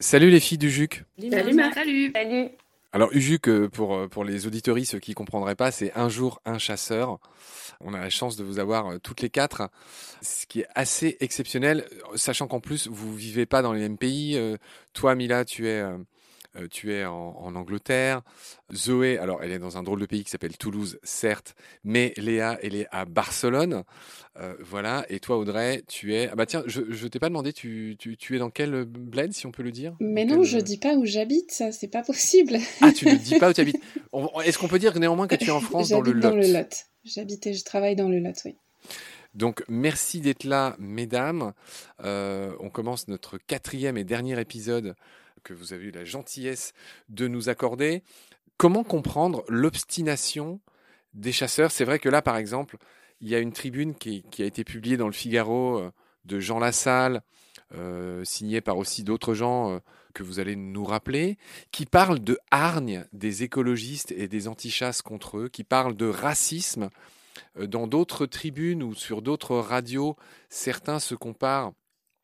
Salut les filles du JUC. Salut Marc. Salut. Salut. Alors UJUC, euh, pour, euh, pour les auditories, ceux qui ne comprendraient pas, c'est un jour un chasseur. On a la chance de vous avoir euh, toutes les quatre, ce qui est assez exceptionnel, sachant qu'en plus, vous vivez pas dans les mêmes pays. Toi, Mila, tu es euh, tu es en, Angleterre. Zoé, alors elle est dans un drôle de pays qui s'appelle Toulouse, certes, mais Léa, elle est à Barcelone. Euh, voilà. Et toi, Audrey, tu es. Ah bah tiens, je, je t'ai pas demandé, tu, tu, es dans quel bled, si on peut le dire? Mais non, je dis pas où j'habite, ça, c'est pas possible. Ah, tu ne dis pas où tu habites. Est-ce qu'on peut dire néanmoins que tu es en France dans le Lot dans le Lot. J'habite et je travaille dans le Lot, oui. Donc merci d'être là, mesdames. Euh, on commence notre quatrième et dernier épisode que vous avez eu la gentillesse de nous accorder. Comment comprendre l'obstination des chasseurs? C'est vrai que là, par exemple, il y a une tribune qui, a été publiée dans le Figaro euh, de Jean Lassalle, euh, signée par aussi d'autres gens euh, que vous allez nous rappeler, qui parle de hargne des écologistes et des antichasses contre eux, qui parle de racisme. Dans d'autres tribunes ou sur d'autres radios, certains se comparent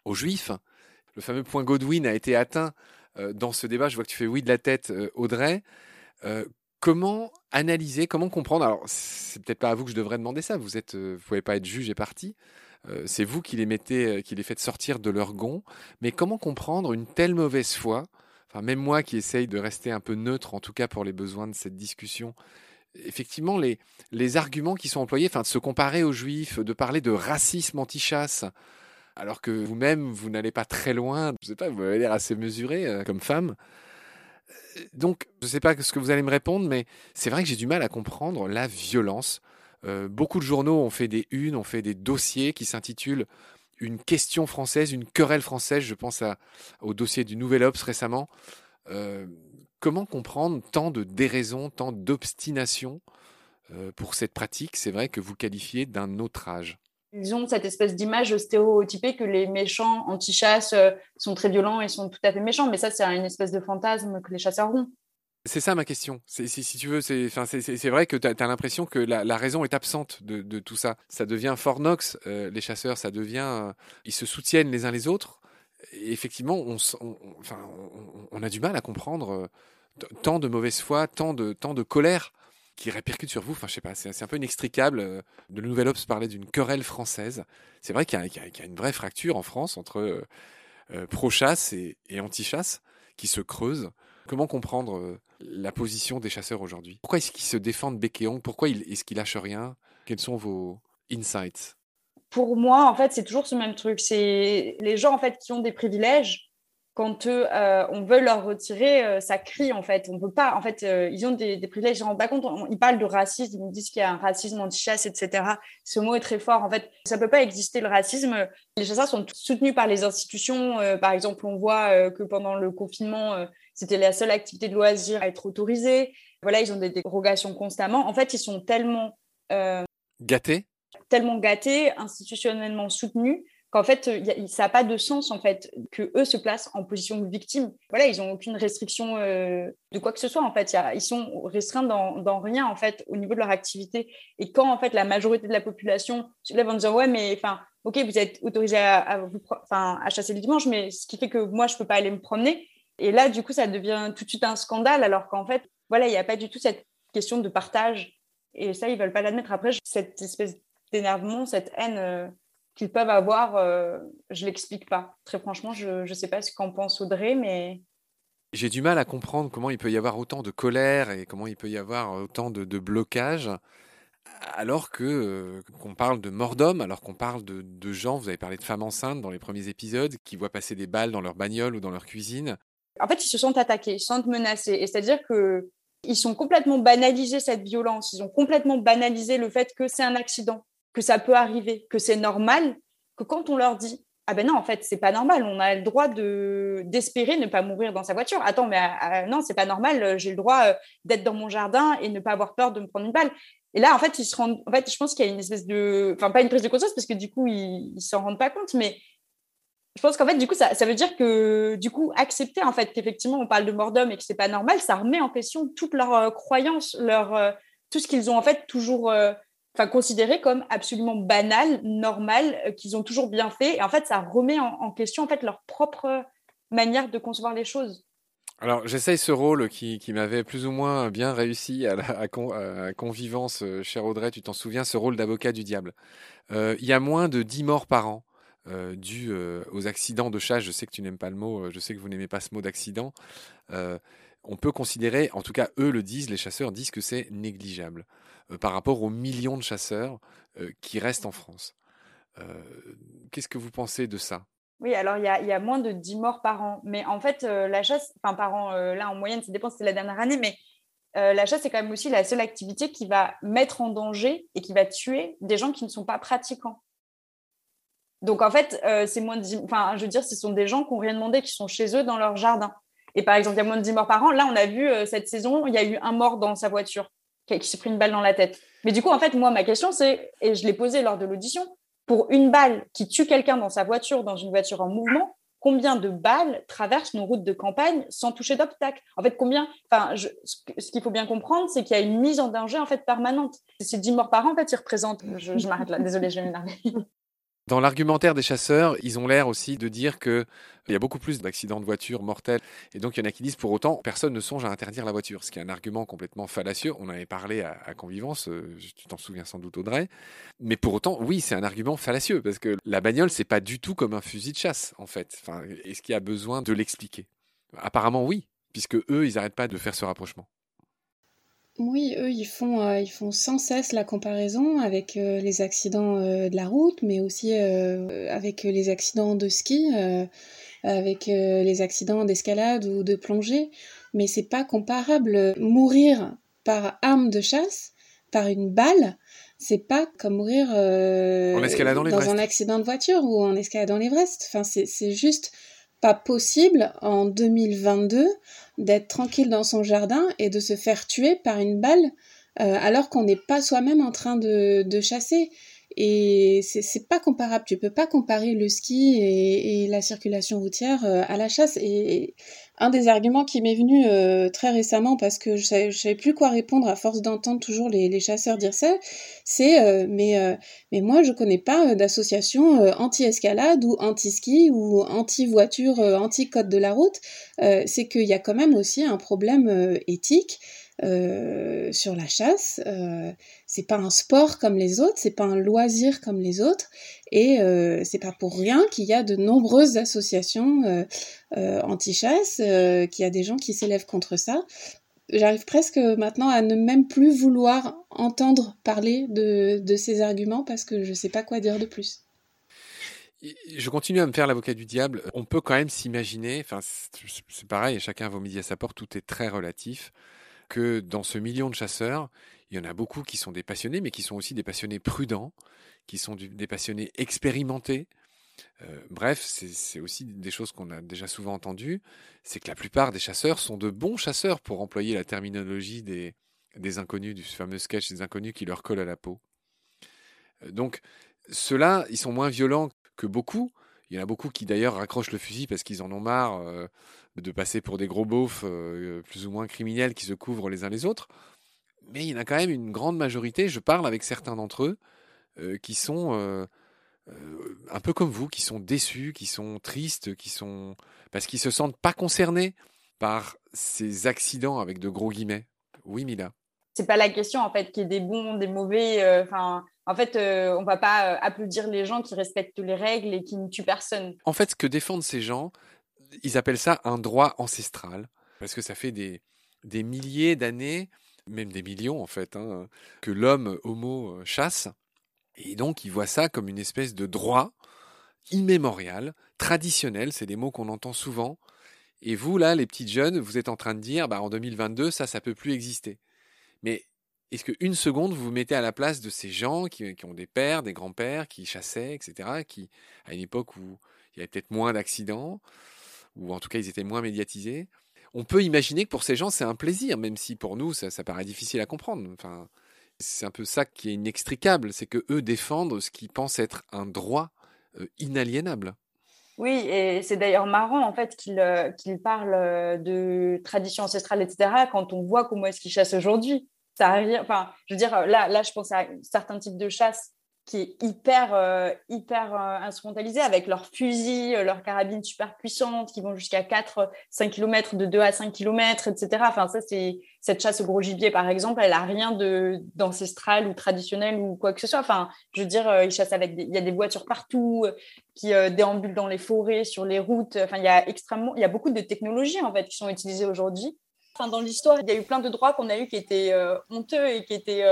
aux juifs. Le fameux point Godwin a été atteint dans ce débat. Je vois que tu fais oui de la tête, euh, Audrey. Euh, comment analyser, comment comprendre Alors, c'est peut-être pas à vous que je devrais demander ça. Vous êtes, vous pouvez pas être juge et parti. c'est vous qui les mettez, qui les faites sortir de leur gond. Mais comment comprendre une telle mauvaise foi Enfin, même moi qui essaye de rester un peu neutre, en tout cas pour les besoins de cette discussion, effectivement, les, les arguments qui sont employés, enfin, de se comparer aux juifs, de parler de racisme anti-chasse, alors que vous-même, vous, n'allez pas très loin. Je sais pas, vous avez l'air assez mesuré euh, comme femme. Euh, donc, je ne sais pas ce que vous allez me répondre, mais c'est vrai que j'ai du mal à comprendre la violence. Euh, beaucoup de journaux ont fait des unes, ont fait des dossiers qui s'intitulent Une question française, une querelle française. Je pense au dossier du Nouvel Obs récemment. comment comprendre tant de déraison, tant d'obstination pour cette pratique? C'est vrai que vous qualifiez d'un autre âge ils ont cette espèce d'image stéréotypée que les méchants anti-chasse euh, sont très violents et sont tout à fait méchants. Mais ça, c'est une espèce de fantasme que les chasseurs ont. C'est ça ma question. Si, si tu veux, c'est vrai que tu as, l'impression que la, raison est absente de, tout ça. Ça devient fort nox, euh, les chasseurs, ça devient. Euh, ils se soutiennent les uns les autres. Effectivement, on, on, a du mal à comprendre tant de mauvaise foi, tant de colère qui répercute sur vous. Enfin, je sais pas, c'est un peu inextricable. Euh, de Nouvel Obs parlait d'une querelle française. C'est vrai qu'il y, a une vraie fracture en France entre euh, euh, pro-chasse et, anti-chasse qui se creuse. Comment comprendre la position des chasseurs aujourd'hui? Pourquoi est-ce qu'ils se défendent bec et Pourquoi est-ce qu'ils lâchent rien? Quels sont vos insights? Pour moi, en fait, c'est toujours ce même truc. C'est les gens en fait qui ont des privilèges quand euh, on veut leur retirer, euh, ça crie en fait. On peut pas, en fait, euh, ils ont des, privilèges. Ils ne rendent pas compte. ils parlent de racisme, ils me disent qu'il y a un racisme anti-chasse, etc. Ce mot est très fort. En fait, ça peut pas exister le racisme. Les chasseurs sont soutenus par les institutions. par exemple, on voit que pendant le confinement, c'était la seule activité de loisir à être autorisée. Voilà, ils ont des dérogations constamment. En fait, ils sont tellement gâtés, tellement gâtés, institutionnellement soutenus qu'en fait, ça n'a pas de sens en fait que eux se placent en position de victime. Voilà, ils n'ont aucune restriction euh, de quoi que ce soit en fait. ils sont restreints dans, rien en fait au niveau de leur activité. Et quand en fait la majorité de la population se lève en disant ouais mais enfin ok vous êtes autorisé à, chasser le dimanche, mais ce qui fait que moi je peux pas aller me promener. Et là du coup ça devient tout de suite un scandale alors qu'en fait voilà il n'y a pas du tout cette question de partage. Et ça ils veulent pas l'admettre. Après cette espèce d'énervement, cette haine. Euh, qu'ils peuvent avoir, euh, je l'explique pas. Très franchement, je ne sais pas ce qu'en pense Audrey, mais... J'ai du mal à comprendre comment il peut y avoir autant de colère et comment il peut y avoir autant de, blocage, alors que euh, qu'on parle de mort d'homme, alors qu'on parle de, de, gens, vous avez parlé de femmes enceintes dans les premiers épisodes, qui voient passer des balles dans leur bagnole ou dans leur cuisine. En fait, ils se sentent attaqués, ils se sentent menacés. Et c'est-à-dire que ils sont complètement banalisés cette violence, ils ont complètement banalisé le fait que c'est un accident que ça peut arriver, que c'est normal, que quand on leur dit ah ben non, en fait, c'est pas normal, on a le droit de d'espérer ne pas mourir dans sa voiture. Attends, mais ah, ah, non, c'est pas normal, j'ai le droit euh, d'être dans mon jardin et ne pas avoir peur de me prendre une balle. Et là, en fait, ils se rendent. En fait, je pense qu'il y a une espèce de. Enfin, pas une prise de conscience parce que du coup, ils, ne s'en rendent pas compte, mais je pense qu'en fait, du coup, ça, ça, veut dire que, du coup, accepter en fait qu'effectivement, on parle de mort d'homme et que c'est pas normal, ça remet en question toute leur euh, croyance, leur, euh, tout ce qu'ils ont en fait toujours considéré comme absolument banal, normal, euh, qu'ils ont toujours bien fait. Et en fait, ça remet en, question en fait leur propre manière de concevoir les choses. Alors, j'essaye ce rôle qui, m'avait plus ou moins bien réussi à, la, Convivence, euh, cher Audrey, tu t'en souviens, ce rôle d'avocat du diable. Euh, il y a moins de 10 morts par an euh, dû aux accidents de chasse. Je sais que tu n'aimes pas le mot, je sais que vous n'aimez pas ce mot d'accident. On peut considérer, en tout cas eux le disent, les chasseurs disent que c'est négligeable par rapport aux millions de chasseurs qui restent en France. Qu'est-ce que vous pensez de ça? Oui, alors il y, a, moins de 10 morts par an. Mais en fait, la chasse, enfin par an, là en moyenne, ça dépend, c'était la dernière année, mais la chasse, c'est quand même aussi la seule activité qui va mettre en danger et qui va tuer des gens qui ne sont pas pratiquants. Donc en fait, c'est moins enfin je veux dire, ce sont des gens qui n'ont rien demandé, qui sont chez eux dans leur jardin. Et par exemple, il y a moins de 10 morts par an. Là, on a vu cette saison, il y a eu un mort dans sa voiture qui, s'est pris une balle dans la tête. Mais du coup, en fait, moi, ma question, c'est, et je l'ai posée lors de l'audition, pour une balle qui tue quelqu'un dans sa voiture, dans une voiture en mouvement, combien de balles traversent nos routes de campagne sans toucher d'obstacle? En fait, combien Enfin, ce qu'il faut bien comprendre, c'est qu'il y a une mise en danger en fait permanente. Ces 10 morts par an, en fait, ils représentent. Je, je m'arrête là. Désolée, je vais m'énerver. Dans l'argumentaire des chasseurs, ils ont l'air aussi de dire qu'il y a beaucoup plus d'accidents de voiture mortels. Et donc, il y en a qui disent pour autant, personne ne songe à interdire la voiture, ce qui est un argument complètement fallacieux. On en avait parlé à, Convivence, euh, tu t'en souviens sans doute, Audrey. Mais pour autant, oui, c'est un argument fallacieux, parce que la bagnole, c'est pas du tout comme un fusil de chasse, en fait. Est-ce qu'il y a besoin de l'expliquer? Apparemment, oui, puisque eux, ils n'arrêtent pas de faire ce rapprochement. Oui, eux, ils font, euh, ils font sans cesse la comparaison avec euh, les accidents euh, de la route, mais aussi avec les accidents de ski, avec les accidents d'escalade ou de plongée. Mais c'est pas comparable. Mourir par arme de chasse, par une balle, c'est pas comme mourir dans un accident de voiture ou en escaladant l'Everest. Enfin, c'est juste pas possible en 2022 d'être tranquille dans son jardin et de se faire tuer par une balle euh, alors qu'on n'est pas soi-même en train de, de chasser. Et c'est pas comparable. Tu peux pas comparer le ski et, la circulation routière euh, à la chasse. Et, un des arguments qui m'est venu euh, très récemment parce que je savais, savais plus quoi répondre à force d'entendre toujours les, chasseurs dire ça, c'est euh, mais mais moi je connais pas d'association anti-escalade ou anti-ski ou anti-voiture, anti-code de la route. c'est qu'il y a quand même aussi un problème éthique euh, sur la chasse. Euh, c'est pas un sport comme les autres, c'est pas un loisir comme les autres, et euh, c'est pas pour rien qu'il y a de nombreuses associations euh, anti-chasse, qu'il y a des gens qui s'élèvent contre ça. J'arrive presque maintenant à ne même plus vouloir entendre parler de, ces arguments parce que je sais pas quoi dire de plus je continue à me faire l'avocat du diable. On peut quand même s'imaginer, enfin c'est pareil, chacun a vos midi à sa porte, tout est très relatif que dans ce million de chasseurs, il y en a beaucoup qui sont des passionnés, mais qui sont aussi des passionnés prudents, qui sont des passionnés expérimentés. Euh, bref, c'est aussi des choses qu'on a déjà souvent entendues, c'est que la plupart des chasseurs sont de bons chasseurs, pour employer la terminologie des, des inconnus, du fameux sketch des inconnus qui leur colle à la peau. Euh, donc, ceux-là, ils sont moins violents que beaucoup. Il y en a beaucoup qui d'ailleurs raccrochent le fusil parce qu'ils en ont marre. Euh, de passer pour des gros beaufs euh, plus ou moins criminels qui se couvrent les uns les autres. Mais il y en a quand même une grande majorité, je parle avec certains d'entre eux, euh, qui sont euh, un peu comme vous, qui sont déçus, qui sont tristes, qui sont parce qu'ils se sentent pas concernés par ces accidents avec de gros guillemets. Oui, Mila. C'est pas la question en fait qu'il y ait des bons, des mauvais. Enfin, en fait, on va pas applaudir les gens qui respectent les règles et qui ne tuent personne. En fait, ce que défendent ces gens, ils appellent ça un droit ancestral, parce que ça fait des, des milliers d'années, même des millions en fait, hein, que l'homme homo euh, chasse. Et donc ils voient ça comme une espèce de droit immémorial, traditionnel, c'est des mots qu'on entend souvent. Et vous, là, les petites jeunes, vous êtes en train de dire, bah, en 2022, ça, ça peut plus exister. Mais est-ce qu'une seconde, vous vous mettez à la place de ces gens qui, qui ont des pères, des grands-pères, qui chassaient, etc., qui, à une époque où il y avait peut-être moins d'accidents, ou en tout cas ils étaient moins médiatisés. On peut imaginer que pour ces gens c'est un plaisir, même si pour nous ça, paraît difficile à comprendre. Enfin, c'est un peu ça qui est inextricable, c'est que eux défendent ce qu'ils pensent être un droit euh, inaliénable. Oui, et c'est d'ailleurs marrant en fait qu'ils euh, parlent euh, de tradition ancestrale, etc. Quand on voit comment est-ce qu'ils chassent aujourd'hui. ça arrive. Enfin, je veux dire, là, là, je pense à certains types de chasse qui est hyper, euh, hyper euh, instrumentalisé avec leurs fusils, euh, leurs carabines super puissantes qui vont jusqu'à 4-5 km, de 2 à 5 km, etc. Enfin, ça, c'est cette chasse au gros gibier, par exemple, elle a rien d'ancestral ou traditionnel ou quoi que ce soit. Enfin, je veux dire, ils chassent avec il y a des voitures partout qui déambulent dans les forêts, sur les routes. Enfin, il y a extrêmement, il y a beaucoup de technologies en fait qui sont utilisées aujourd'hui. Enfin, dans l'histoire, il y a eu plein de droits qu'on a eu qui étaient honteux et qui étaient.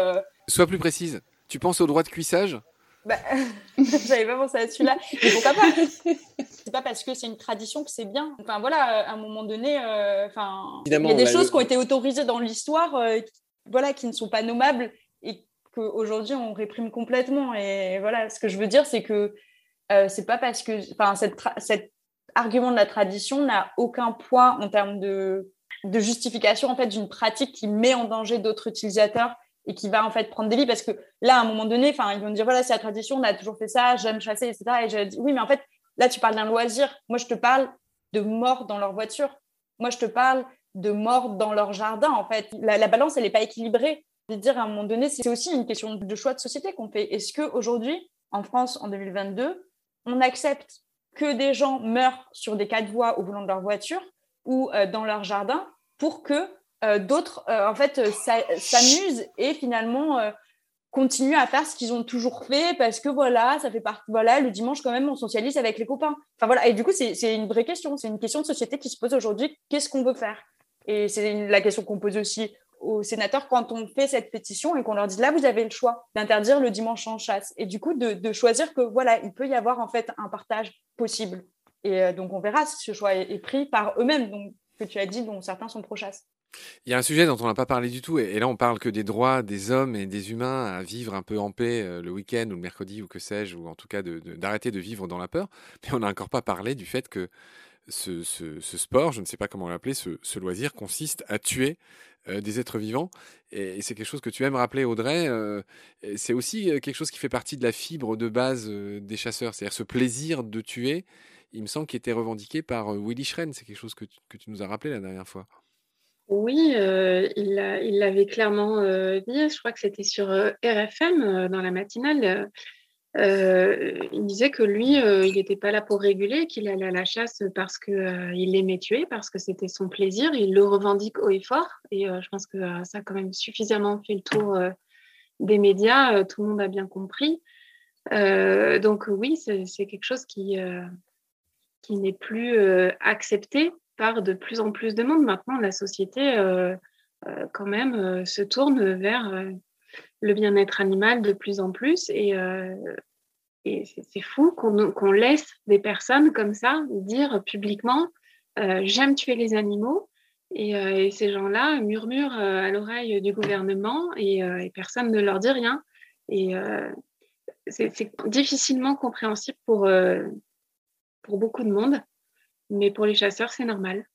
Sois plus précise. Tu penses au droit de cuissage? Bah, J'avais pas pensé à celui-là. Mais pourquoi pas? C'est pas parce que c'est une tradition que c'est bien. Enfin voilà, à un moment donné, euh, il y a des choses qui ont été autorisées dans l'histoire, euh, voilà, qui ne sont pas nommables et qu'aujourd'hui on réprime complètement. Et voilà, ce que je veux dire, c'est que euh, c'est pas parce que, enfin, cette cet argument de la tradition n'a aucun poids en termes de, de justification en fait d'une pratique qui met en danger d'autres utilisateurs et qui va en fait prendre des vies parce que là, à un moment donné, enfin, ils vont dire voilà, c'est la tradition, on a toujours fait ça, j'aime chasser, etc. Et je dis oui, mais en fait, là, tu parles d'un loisir. Moi, je te parle de mort dans leur voiture. Moi, je te parle de mort dans leur jardin. En fait, la, balance, elle n'est pas équilibrée. Je veux dire, à un moment donné, c'est aussi une question de choix de société qu'on fait. Est-ce qu'aujourd'hui, en France, en 2022, on accepte que des gens meurent sur des quatre voies au volant de leur voiture ou euh, dans leur jardin pour que d'autres, euh, en fait, euh, s'amusent et finalement continuent à faire ce qu'ils ont toujours fait parce que voilà, ça fait partie. Voilà, le dimanche, quand même, on socialise avec les copains. Enfin voilà, et du coup, c'est une vraie question. C'est une question de société qui se pose aujourd'hui. Qu'est-ce qu'on veut faire? Et c'est la question qu'on pose aussi aux sénateurs quand on fait cette pétition et qu'on leur dit là, vous avez le choix d'interdire le dimanche en chasse. Et du coup, de, choisir que voilà, il peut y avoir en fait un partage possible. Et donc, on verra si ce choix est, est pris par eux-mêmes, donc que tu as dit, dont certains sont pro-chasse. Il y a un sujet dont on n'a pas parlé du tout, et, là on parle que des droits des hommes et des humains à vivre un peu en paix euh, le week-end ou le mercredi ou que sais-je, ou en tout cas d'arrêter de, vivre dans la peur. Mais on n'a encore pas parlé du fait que ce, sport, je ne sais pas comment l'appeler, ce, loisir consiste à tuer euh, des êtres vivants. Et, c'est quelque chose que tu aimes rappeler, Audrey. Euh, c'est aussi quelque chose qui fait partie de la fibre de base des chasseurs, c'est-à-dire ce plaisir de tuer. Il me semble qu'il était revendiqué par Willy Schren. C'est quelque chose que tu nous as rappelé la dernière fois. Oui, euh, il l'avait clairement euh, dit, je crois que c'était sur euh, RFM dans la matinale. il disait que lui, il n'était pas là pour réguler, qu'il allait à la chasse parce qu'il aimait tuer, parce que c'était son plaisir. Il le revendique haut et fort. Et je pense que ça a quand même suffisamment fait le tour des médias. tout le monde a bien compris. donc oui, c'est quelque chose qui n'est plus accepté de plus en plus de monde. Maintenant, la société, euh, euh, quand même, euh, se tourne vers le bien-être animal de plus en plus. Et, c'est fou qu'on laisse des personnes comme ça dire publiquement J'aime tuer les animaux. Et, ces gens-là murmurent à l'oreille du gouvernement et, personne ne leur dit rien. Et c'est difficilement compréhensible pour beaucoup de monde mais pour les chasseurs, c'est normal.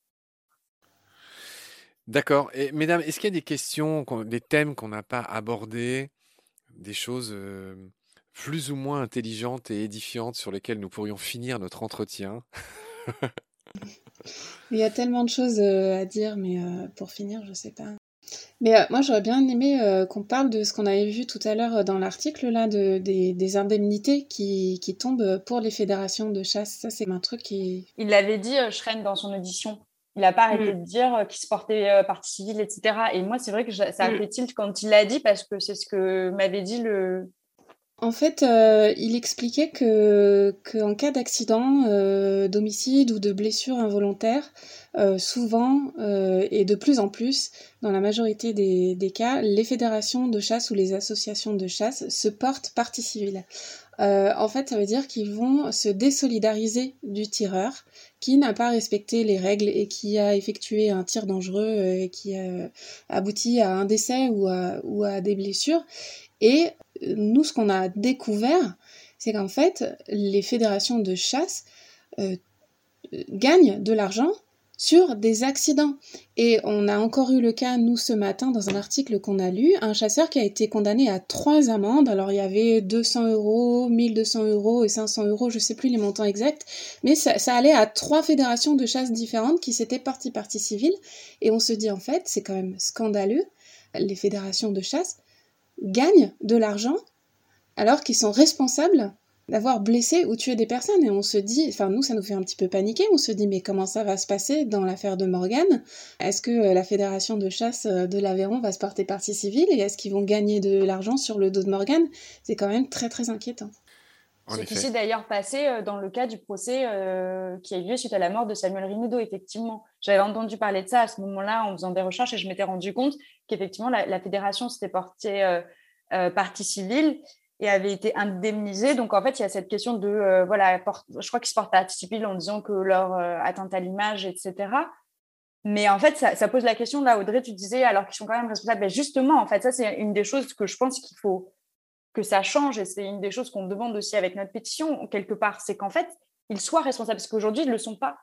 D'accord. Et mesdames, est-ce qu'il y a des questions, des thèmes qu'on n'a pas abordés, des choses euh, plus ou moins intelligentes et édifiantes sur lesquelles nous pourrions finir notre entretien? Il y a tellement de choses euh, à dire, mais euh, pour finir, je ne sais pas. Mais euh, moi, j'aurais bien aimé euh, qu'on parle de ce qu'on avait vu tout à l'heure euh, dans l'article, là, de, des, indemnités qui, qui, tombent pour les fédérations de chasse. Ça, c'est un truc qui... Il l'avait dit, Schren, dans son audition. Il n'a pas arrêté mm. de dire qu'il se portait partie civile, etc. Et moi, c'est vrai que ça a mm. fait tilt quand il l'a dit, parce que c'est ce que m'avait dit le, en fait, euh, il expliquait que qu'en cas d'accident, euh, d'homicide ou de blessure involontaire, euh, souvent et de plus en plus, dans la majorité des, cas, les fédérations de chasse ou les associations de chasse se portent partie civile. en fait, ça veut dire qu'ils vont se désolidariser du tireur qui n'a pas respecté les règles et qui a effectué un tir dangereux et qui a abouti à un décès ou à des blessures. Et nous, ce qu'on a découvert, c'est qu'en fait, les fédérations de chasse euh, gagnent de l'argent sur des accidents. Et on a encore eu le cas, nous, ce matin, dans un article qu'on a lu, un chasseur qui a été condamné à trois amendes. Alors, il y avait 200 euros, 1200 euros et 500 euros, je ne sais plus les montants exacts, mais ça, allait à trois fédérations de chasse différentes qui s'étaient partie partie civile. Et on se dit, en fait, c'est quand même scandaleux les fédérations de chasse gagnent de l'argent alors qu'ils sont responsables d'avoir blessé ou tué des personnes. Et on se dit, enfin nous, ça nous fait un petit peu paniquer. On se dit, mais comment ça va se passer dans l'affaire de Morgane Est-ce que euh, la fédération de chasse euh, de l'Aveyron va se porter partie civile? Et est-ce qu'ils vont gagner de l'argent sur le dos de Morgane C'est quand même très très inquiétant. C'est qui s'est d'ailleurs passé euh, dans le cas du procès qui a eu lieu suite à la mort de Samuel Rinudo, effectivement. J'avais entendu parler de ça à ce moment-là en faisant des recherches et je m'étais rendu compte qu'effectivement la, fédération s'était portée partie civile et avait été indemnisés. Donc, en fait, il y a cette question de, euh, voilà, je crois qu'ils se portent à civil en disant que leur euh, atteinte à l'image, etc. Mais en fait, ça, pose la question, là, Audrey, tu disais, alors qu'ils sont quand même responsables. Mais justement, en fait, ça, c'est une des choses que je pense qu'il faut que ça change. Et c'est une des choses qu'on demande aussi avec notre pétition, quelque part. C'est qu'en fait, ils soient responsables. Parce qu'aujourd'hui, ils ne le sont pas.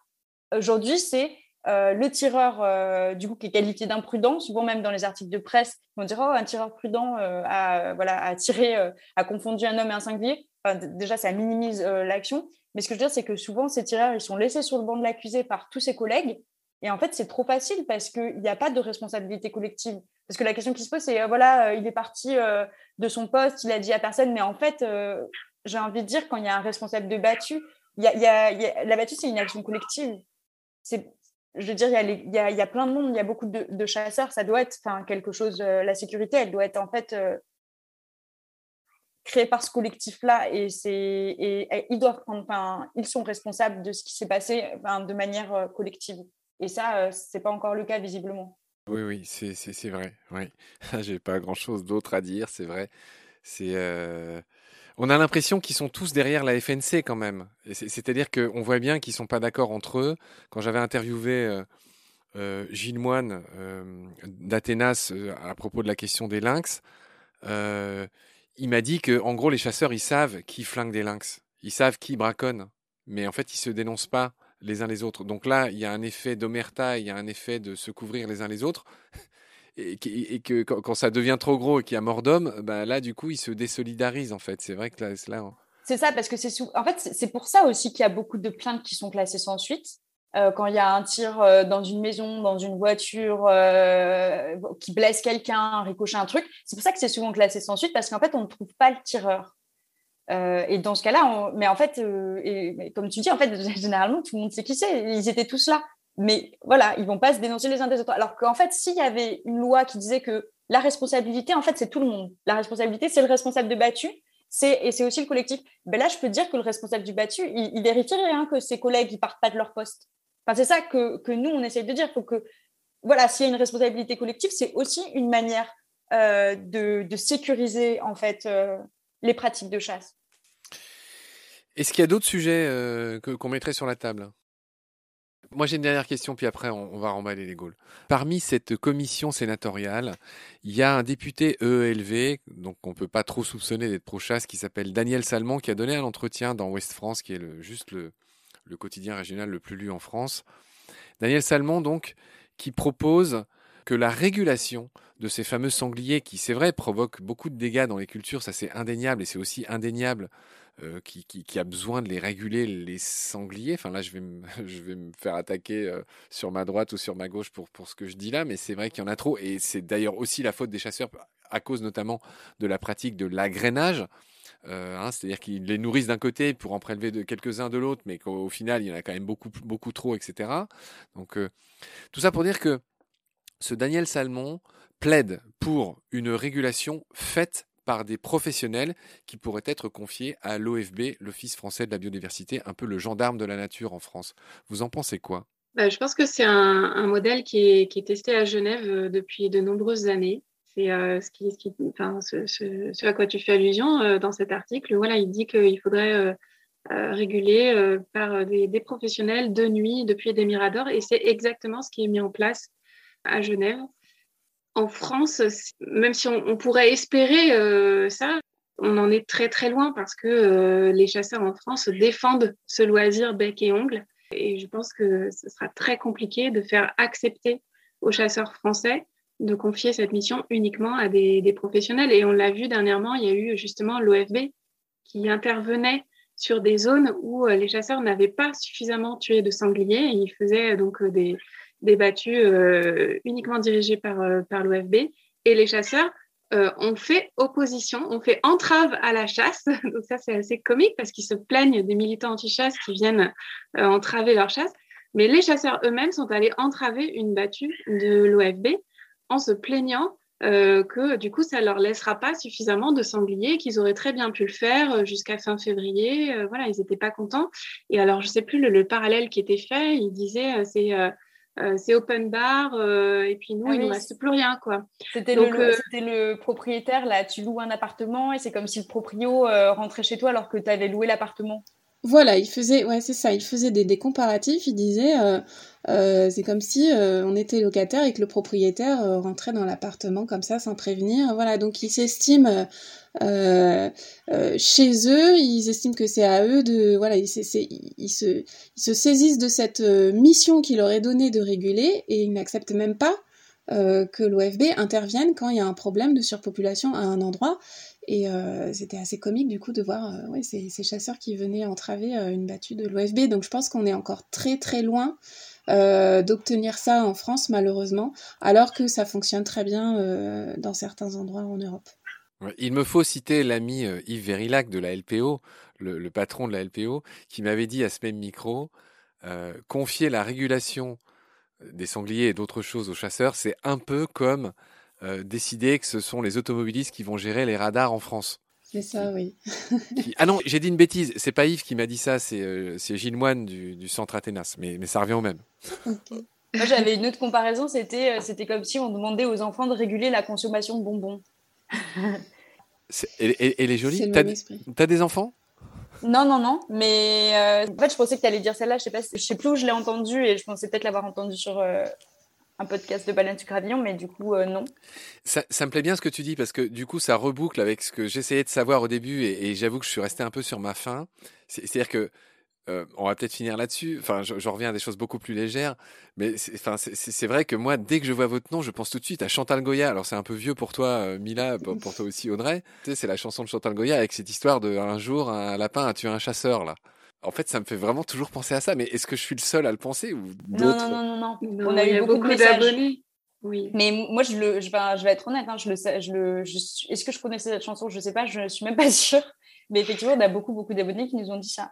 Aujourd'hui, c'est euh, le tireur, euh, du coup, qui est qualifié d'imprudent, souvent même dans les articles de presse, on dirait oh, un tireur prudent euh, a, voilà, a tiré, a confondu un homme et un singulier. déjà, ça minimise l'action. Mais ce que je veux dire, c'est que souvent, ces tireurs, ils sont laissés sur le banc de l'accusé par tous ses collègues. Et en fait, c'est trop facile parce qu'il n'y a pas de responsabilité collective. Parce que la question qui se pose, c'est voilà, il est parti de son poste, il a dit à personne, mais en fait, j'ai envie de dire, quand il y a un responsable de battu, y a, la battue, c'est une action collective. Je veux dire, il y, a, plein de monde, il y a beaucoup de, chasseurs, ça doit être quelque chose, euh, la sécurité, elle doit être en fait euh, créée par ce collectif-là et, ils doivent prendre, ils sont responsables de ce qui s'est passé de manière euh, collective. Et ça, c'est pas encore le cas visiblement. Oui, oui, c'est vrai. Oui. J'ai pas grand-chose d'autre à dire, c'est vrai. C'est on a l'impression qu'ils sont tous derrière la FNC quand même. C'est-à-dire qu'on voit bien qu'ils sont pas d'accord entre eux. Quand j'avais interviewé euh, euh, Gilles Moine euh, d'Athénas à propos de la question des lynx, il m'a dit que, en gros, les chasseurs, ils savent qui flingue des lynx. Ils savent qui braconne. Mais en fait, ils ne se dénoncent pas les uns les autres. Donc là, il y a un effet d'omerta, il y a un effet de se couvrir les uns les autres et, que quand, ça devient trop gros et qu'il y a mort d'homme, bah là, du coup, ils se désolidarisent, en fait. C'est vrai que là. là hein. C'est ça, parce que c'est en fait, c'est pour ça aussi qu'il y a beaucoup de plaintes qui sont classées sans suite. Euh, quand il y a un tir euh, dans une maison, dans une voiture, euh, qui blesse quelqu'un, ricochet un truc, c'est pour ça que c'est souvent classé sans suite, parce qu'en fait, on ne trouve pas le tireur. Et dans ce cas-là, mais en fait, et, comme tu dis, en fait, généralement, tout le monde sait qui c'est. Ils étaient tous là mais voilà, ils vont pas se dénoncer les uns des autres. Alors qu'en fait, s'il y avait une loi qui disait que la responsabilité, en fait, c'est tout le monde. La responsabilité, c'est le responsable de battu, et c'est aussi le collectif. Ben là, je peux dire que le responsable du battu, il, il vérifierait hein, que ses collègues, ils partent pas de leur poste. Enfin, c'est ça que, que, nous, on essaye de dire. Faut que, voilà, s'il y a une responsabilité collective, c'est aussi une manière euh, de, sécuriser, en fait, euh, les pratiques de chasse. Est-ce qu'il y a d'autres sujets euh, qu'on mettrait sur la table? Moi, j'ai une dernière question, puis après, on, va remballer les Gaules. Parmi cette commission sénatoriale, il y a un député EELV, donc on peut pas trop soupçonner d'être pro-chasse, qui s'appelle Daniel Salmon, qui a donné un entretien dans Ouest France, qui est le, juste le, le quotidien régional le plus lu en France. Daniel Salmon, donc, qui propose que la régulation de ces fameux sangliers, qui c'est vrai provoquent beaucoup de dégâts dans les cultures, ça c'est indéniable, et c'est aussi indéniable euh, qui, a besoin de les réguler, les sangliers. Enfin là, je vais me, faire attaquer euh, sur ma droite ou sur ma gauche pour, ce que je dis là, mais c'est vrai qu'il y en a trop. Et c'est d'ailleurs aussi la faute des chasseurs, à cause notamment de la pratique de l'agrainage. Euh, hein, c'est-à-dire qu'ils les nourrissent d'un côté pour en prélever quelques-uns de l'autre, mais qu'au final, il y en a quand même beaucoup, beaucoup trop, etc. Donc, tout ça pour dire que ce Daniel Salmon plaide pour une régulation faite par des professionnels qui pourraient être confiés à l'OFB, l'Office français de la biodiversité, un peu le gendarme de la nature en France. Vous en pensez quoi? Bah, Je pense que c'est un, modèle qui est, testé à Genève euh, depuis de nombreuses années. C'est euh, ce, qui, à quoi tu fais allusion euh, dans cet article. Voilà, il dit qu'il faudrait réguler par des, professionnels de nuit depuis des miradors, et c'est exactement ce qui est mis en place à Genève en France, même si on, pourrait espérer euh, ça, on en est très très loin parce que euh, les chasseurs en France défendent ce loisir bec et ongle. Et je pense que ce sera très compliqué de faire accepter aux chasseurs français de confier cette mission uniquement à des, professionnels. Et on l'a vu dernièrement, il y a eu justement l'OFB qui intervenait sur des zones où euh, les chasseurs n'avaient pas suffisamment tué de sangliers. ils faisaient donc des, des battues euh, uniquement dirigées par, euh, par l'OFB. et les chasseurs euh, ont fait opposition, ont fait entrave à la chasse. Donc ça, c'est assez comique parce qu'ils se plaignent des militants anti-chasse qui viennent euh, entraver leur chasse. Mais les chasseurs eux-mêmes sont allés entraver une battue de l'OFB en se plaignant que du coup, ça leur laissera pas suffisamment de sangliers, qu'ils auraient très bien pu le faire jusqu'à fin février. Voilà, ils n'étaient pas contents. Et alors, je sais plus le, parallèle qui était fait. Ils disaient c'est c'est open bar et puis nous, ah il ne nous reste plus rien. quoi. C'était le, le, propriétaire, là, tu loues un appartement et c'est comme si le proprio rentrait chez toi alors que tu avais loué l'appartement. Voilà, il faisait, ouais, c'est ça, il faisait des, des comparatifs, il disait, euh, euh, c'est comme si euh, on était locataire et que le propriétaire rentrait dans l'appartement comme ça sans prévenir. Voilà, donc ils s'estiment chez eux, ils estiment que c'est à eux de, voilà, ils, se, ils se saisissent de cette mission qu'il leur est donnée de réguler et ils n'acceptent même pas que l'OFB intervienne quand il y a un problème de surpopulation à un endroit. Et euh, c'était assez comique du coup de voir euh, ces, chasseurs qui venaient entraver euh, une battue de l'OFB. Donc je pense qu'on est encore très très loin d'obtenir ça en France malheureusement, alors que ça fonctionne très bien dans certains endroits en Europe. Il me faut citer l'ami Yves Verillac de la LPO, le, patron de la LPO, qui m'avait dit à ce même micro, confier la régulation des sangliers et d'autres choses aux chasseurs, c'est un peu comme euh, décider que ce sont les automobilistes qui vont gérer les radars en France. C'est ça, oui. Ah non, j'ai dit une bêtise. C'est pas Yves qui m'a dit ça, c'est euh, Gilles Moine du, centre Athénas. Mais, mais, ça revient au même. Moi, j'avais une autre comparaison. C'était euh, c'était comme si on demandait aux enfants de réguler la consommation de bonbons. Et, et, les jolis T'as as des enfants? Non, non, non. Mais en fait, je pensais que tu allais dire celle-là. Je sais pas, je sais plus où je l'ai entendue et je pensais peut-être l'avoir entendue sur un podcast de Baleine du Gravillon, mais du coup, euh, non. Ça, me plaît bien ce que tu dis parce que du coup, ça reboucle avec ce que j'essayais de savoir au début et, j'avoue que je suis resté un peu sur ma faim. C'est-à-dire que euh, on va peut-être finir là-dessus. Enfin, je, reviens à des choses beaucoup plus légères, mais c'est vrai que moi, dès que je vois votre nom, je pense tout de suite à Chantal Goya. Alors, c'est un peu vieux pour toi, euh, Mila, pour, toi aussi, Audrey. Tu sais, c'est la chanson de Chantal Goya avec cette histoire de un jour, un lapin a tué un chasseur, là. En fait, ça me fait vraiment toujours penser à ça. Mais est-ce que je suis le seul à le penser ou d'autres non, non, non, non, On a eu beaucoup, d'abonnés. Oui. Mais moi, je, le, je, vais, je vais être honnête. Hein, je le sais, je le, est-ce que je connaissais cette chanson? Je ne sais pas. Je ne suis même pas sûre. Mais effectivement, on a beaucoup, beaucoup d'abonnés qui nous ont dit ça.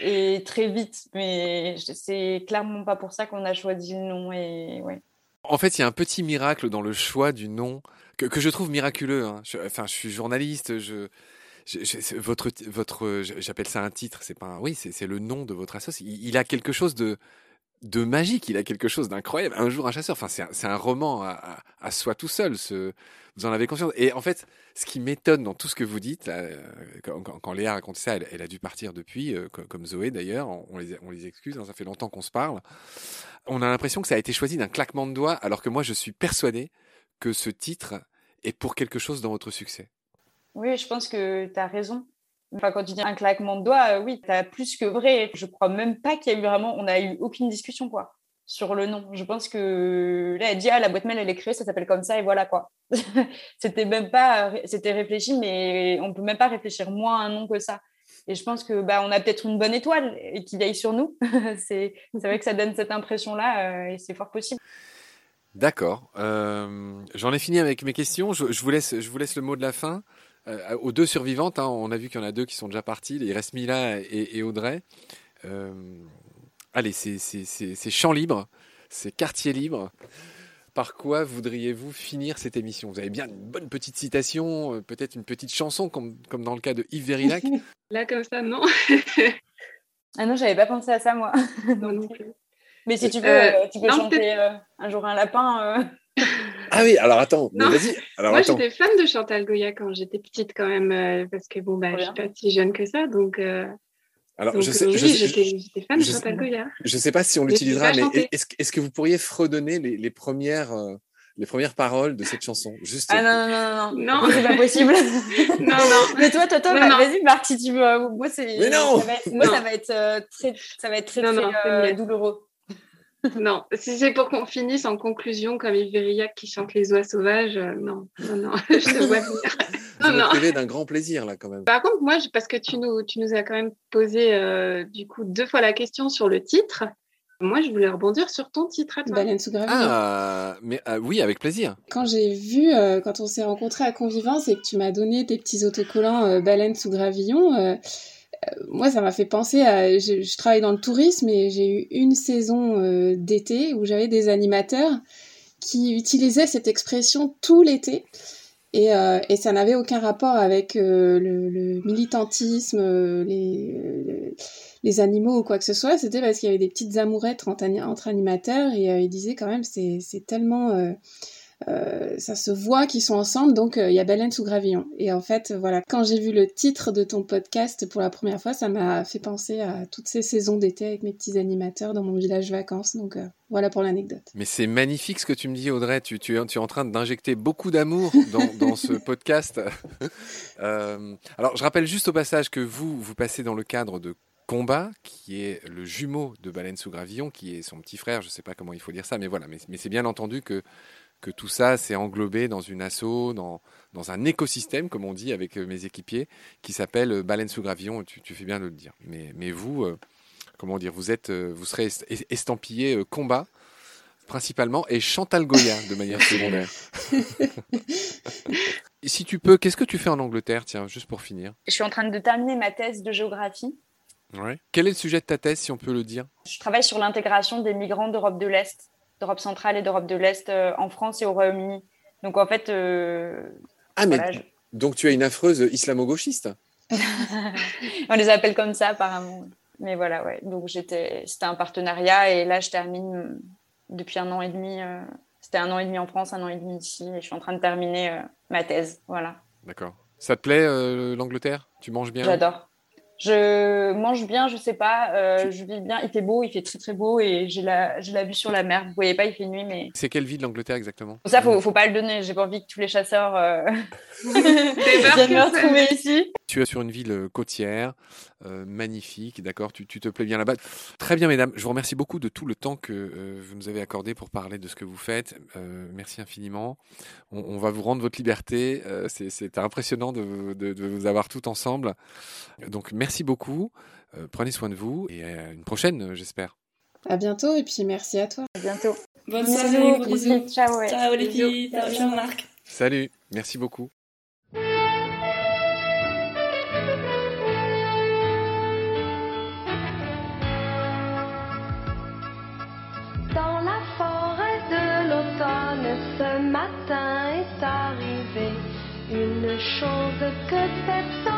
Et très vite. Mais c'est clairement pas pour ça qu'on a choisi le nom. Et ouais. En fait, il y a un petit miracle dans le choix du nom que, que je trouve miraculeux. Hein. enfin, je suis journaliste. Je votre, votre, j'appelle ça un titre, c'est pas, oui, c'est le nom de votre associé. Il, a quelque chose de, de magique, il a quelque chose d'incroyable. Un jour un chasseur, enfin, c'est un, un, roman à, à, soi tout seul. Vous en avez conscience. Et en fait, ce qui m'étonne dans tout ce que vous dites, euh, quand, Léa a raconté ça, elle, a dû partir depuis, euh, comme Zoé d'ailleurs. On, les, on les excuse, hein, ça fait longtemps qu'on se parle. On a l'impression que ça a été choisi d'un claquement de doigts, alors que moi, je suis persuadé que ce titre est pour quelque chose dans votre succès. Oui, je pense que tu as raison. Enfin, quand tu dis un claquement de doigts, euh, oui, tu as plus que vrai. Je crois même pas qu'il y a eu vraiment, on n'a eu aucune discussion quoi sur le nom. Je pense que là, elle dit ah la boîte mail elle est créée, ça s'appelle comme ça et voilà quoi. c'était même pas, c'était réfléchi, mais on peut même pas réfléchir moins à un nom que ça. Et je pense que bah on a peut-être une bonne étoile et qu'il aille sur nous. c'est vrai que ça donne cette impression là euh, et c'est fort possible. D'accord. Euh, j'en ai fini avec mes questions. Je, vous laisse, je vous laisse le mot de la fin. Euh, aux deux survivantes, hein, on a vu qu'il y en a deux qui sont déjà partis. Il reste Mila et, Audrey. Euh, allez, c'est champ libre, c'est quartier libre. Par quoi voudriez-vous finir cette émission? Vous avez bien une bonne petite citation, euh, peut-être une petite chanson, comme, comme dans le cas de Yves Verillac Là, comme ça, non. ah non, j'avais pas pensé à ça, moi. Mais si tu veux, tu peux chanter Un jour un lapin. Ah oui, alors attends, vas-y. Moi, j'étais fan de Chantal Goya quand j'étais petite, quand même, euh, parce que bon, bah, je suis pas si jeune que ça, donc. Euh, alors, je sais, oui, j'étais fan de Chantal Goya. Je ne sais pas si on l'utilisera, mais est-ce que vous pourriez fredonner les, les premières, euh, les premières paroles de cette chanson juste... Ah non, non, non, non, non. c'est pas possible. non, non. Mais toi, toi, toi, vas-y, Marc, si tu veux. Moi, c'est. Mais non. Ça va être, moi, ça va être très, ça va être très, très douloureux non, si c'est pour qu'on finisse en conclusion comme Yves Verillac qui chante les oies sauvages, euh, non, non, non, je te vois venir. Vous d'un grand plaisir là quand même. Par contre, moi, parce que tu nous, tu nous as quand même posé euh, du coup deux fois la question sur le titre, Moi, je voulais rebondir sur ton titre à toi. Baleine sous gravillon. Ah, mais euh, oui, avec plaisir. Quand j'ai vu, euh, quand on s'est rencontrés à Convivence et que tu m'as donné tes petits autocollants euh, baleine sous gravillon, moi, ça m'a fait penser à. Je, travaille dans le tourisme et j'ai eu une saison euh, d'été où j'avais des animateurs qui utilisaient cette expression tout l'été. Et, euh, et ça n'avait aucun rapport avec euh, le, militantisme, les, les animaux ou quoi que ce soit. C'était parce qu'il y avait des petites amourettes entre, entre animateurs et ils disaient quand même c'est tellement ça se voit qu'ils sont ensemble, donc euh, il y a Baleine sous gravillon. Et en fait, euh, voilà, quand j'ai vu le titre de ton podcast pour la première fois, ça m'a fait penser à toutes ces saisons d'été avec mes petits animateurs dans mon village vacances. Donc euh, voilà pour l'anecdote. Mais c'est magnifique ce que tu me dis, Audrey. Tu, tu, es- tu es en train d'injecter beaucoup d'amour dans, dans ce podcast. Euh, alors, je rappelle juste au passage que vous, vous passez dans le cadre de Combat, qui est le jumeau de Baleine sous Gravillon, qui est son petit frère. Je ne sais pas comment il faut dire ça, mais voilà. Mais, mais c'est bien entendu que, que tout ça, c'est englobé dans une asso, dans, dans un écosystème, comme on dit avec euh, mes équipiers, qui s'appelle euh, Baleine sous Gravillon. Tu, tu fais bien de le dire. Mais, mais vous, euh, comment dire, vous êtes, vous serez est- estampillé euh, Combat principalement, et Chantal Goya de manière secondaire. Si tu peux, qu'est-ce que tu fais en Angleterre, tiens, juste pour finir Je suis en train de terminer ma thèse de géographie. ouais. Quel est le sujet de ta thèse, si on peut le dire? Je travaille sur l'intégration des migrants d'Europe de l'Est, d'Europe centrale et d'Europe de l'Est euh, en France et au Royaume-Uni. Donc en fait, euh, Ah, mais je- donc tu as une affreuse islamo-gauchiste? On les appelle comme ça apparemment. Mais voilà, ouais. Donc j'étais, c'était un partenariat et là je termine euh, depuis un an et demi. euh, C'était un an et demi en France, un an et demi ici, et je suis en train de terminer euh, ma thèse. Voilà, D'accord. Ça te plaît, euh, l'Angleterre? Tu manges bien? J'adore. Je mange bien, je sais pas, euh, je vis bien. Il fait beau, il fait très très beau et j'ai la, j'ai la vue sur la mer. Vous voyez pas, il fait nuit, mais C'est quelle ville l'Angleterre exactement? Ça faut, faut pas le donner. J'ai pas envie que tous les chasseurs euh, viennent me retrouver ici. Tu es sur une ville côtière, euh, magnifique, d'accord tu, tu te plais bien là-bas. Très bien, mesdames. Je vous remercie beaucoup de tout le temps que euh, vous nous avez accordé pour parler de ce que vous faites. Euh, merci infiniment. On, on va vous rendre votre liberté. Euh, c'est- impressionnant de, de- de vous avoir tout ensemble. Donc, merci beaucoup. Euh, prenez soin de vous et à une prochaine, j'espère. À bientôt et puis merci à toi. À bientôt. Bonne soirée, gros bisous. bisous. Ciao, ouais. Ciao les Bisous. filles, ciao Jean-Marc. Salut, merci beaucoup. Ce matin est arrivé